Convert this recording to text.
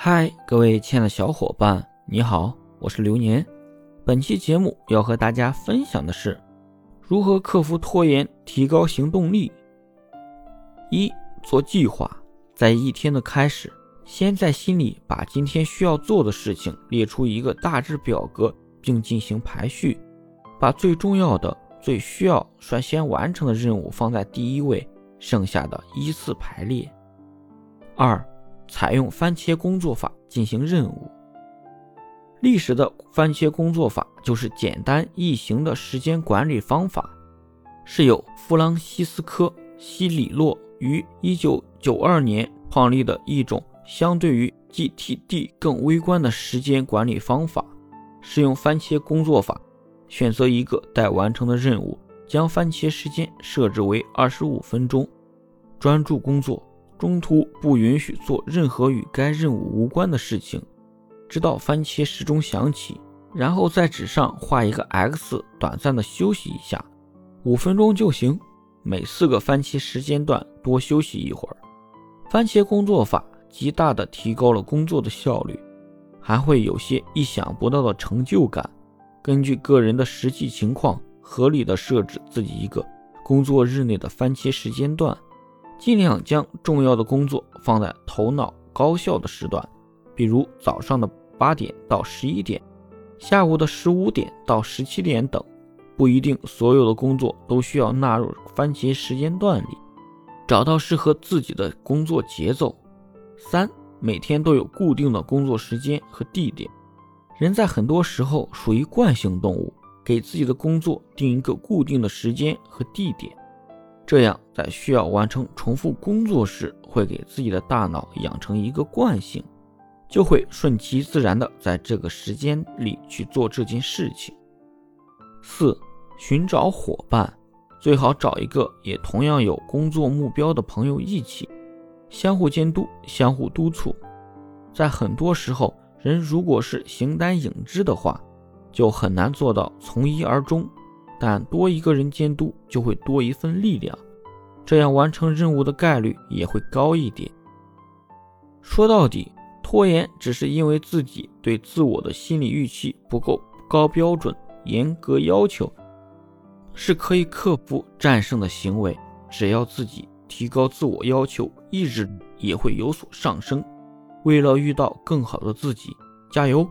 嗨，各位亲爱的小伙伴，你好，我是流年。本期节目要和大家分享的是如何克服拖延，提高行动力。一、做计划，在一天的开始，先在心里把今天需要做的事情列出一个大致表格，并进行排序，把最重要的、最需要率先完成的任务放在第一位，剩下的依次排列。二。采用番茄工作法进行任务。历史的番茄工作法就是简单易行的时间管理方法，是由弗朗西斯科·西里洛于1992年创立的一种相对于 GTD 更微观的时间管理方法。使用番茄工作法，选择一个待完成的任务，将番茄时间设置为25分钟，专注工作。中途不允许做任何与该任务无关的事情，直到番茄时钟响起，然后在纸上画一个 X，短暂的休息一下，五分钟就行。每四个番茄时间段多休息一会儿。番茄工作法极大的提高了工作的效率，还会有些意想不到的成就感。根据个人的实际情况，合理的设置自己一个工作日内的番茄时间段。尽量将重要的工作放在头脑高效的时段，比如早上的八点到十一点，下午的十五点到十七点等。不一定所有的工作都需要纳入番茄时间段里，找到适合自己的工作节奏。三，每天都有固定的工作时间和地点。人在很多时候属于惯性动物，给自己的工作定一个固定的时间和地点。这样，在需要完成重复工作时，会给自己的大脑养成一个惯性，就会顺其自然的在这个时间里去做这件事情。四、寻找伙伴，最好找一个也同样有工作目标的朋友一起，相互监督、相互督促。在很多时候，人如果是形单影只的话，就很难做到从一而终。但多一个人监督，就会多一份力量，这样完成任务的概率也会高一点。说到底，拖延只是因为自己对自我的心理预期不够高标准、严格要求，是可以克服、战胜的行为。只要自己提高自我要求，意志也会有所上升。为了遇到更好的自己，加油！